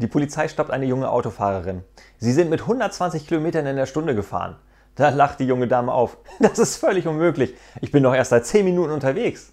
Die Polizei stoppt eine junge Autofahrerin. Sie sind mit 120 Kilometern in der Stunde gefahren. Da lacht die junge Dame auf. Das ist völlig unmöglich. Ich bin doch erst seit 10 Minuten unterwegs.